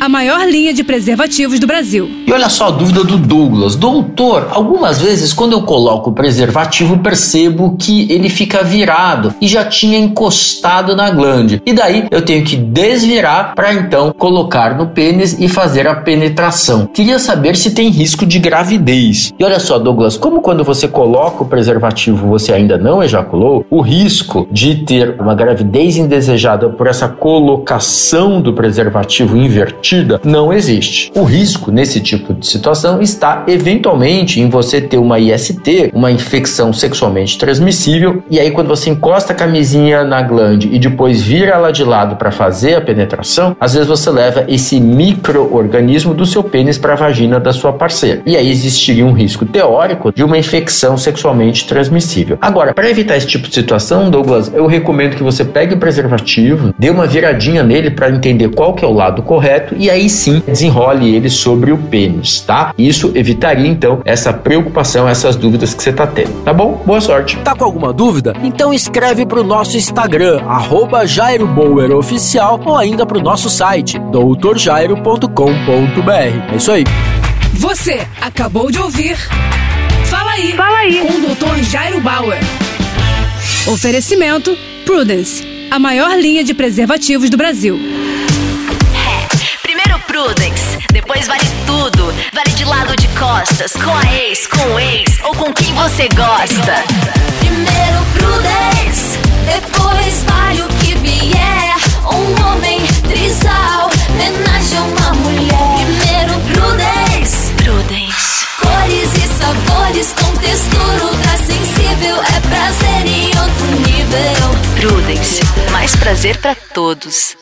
a maior linha de preservativos do Brasil. E olha só a dúvida do Douglas. Doutor, algumas vezes quando eu coloco o preservativo percebo que ele fica virado e já tinha encostado na glande. E daí eu tenho que desvirar para então colocar no pênis e fazer a penetração. Queria saber se tem risco de gravidez. E olha só, Douglas, como quando você coloca o preservativo você ainda não ejaculou, o risco de ter uma gravidez indesejada por essa colocação do preservativo invertido não existe. O risco nesse tipo de situação está eventualmente em você ter uma IST, uma infecção sexualmente transmissível, e aí quando você encosta a camisinha na glande e depois vira ela de lado para fazer a penetração, às vezes você leva esse microorganismo do seu pênis para a vagina da sua parceira. E aí existiria um risco teórico de uma infecção sexualmente transmissível. Agora, para evitar esse tipo de situação, Douglas, eu recomendo que você pegue o preservativo, dê uma viradinha nele para entender qual que é o lado correto e aí sim desenrole ele sobre o pênis, tá? Isso evitaria então essa preocupação, essas dúvidas que você tá tendo, tá bom? Boa sorte. Tá com alguma dúvida? Então escreve pro nosso Instagram, arroba Jairo Bauer Oficial, ou ainda pro nosso site, doutorjairo.com.br. É isso aí. Você acabou de ouvir Fala aí, Fala aí. com o Dr. Jairo Bauer. Oferecimento Prudence, a maior linha de preservativos do Brasil. De lado de costas, com a ex, com o ex ou com quem você gosta. Primeiro Prudence, depois vale o que vier. Um homem trisal, homenagem a uma mulher. Primeiro Prudence, Prudence. cores e sabores com textura ultra sensível. É prazer em outro nível. Prudence. Mais prazer pra todos.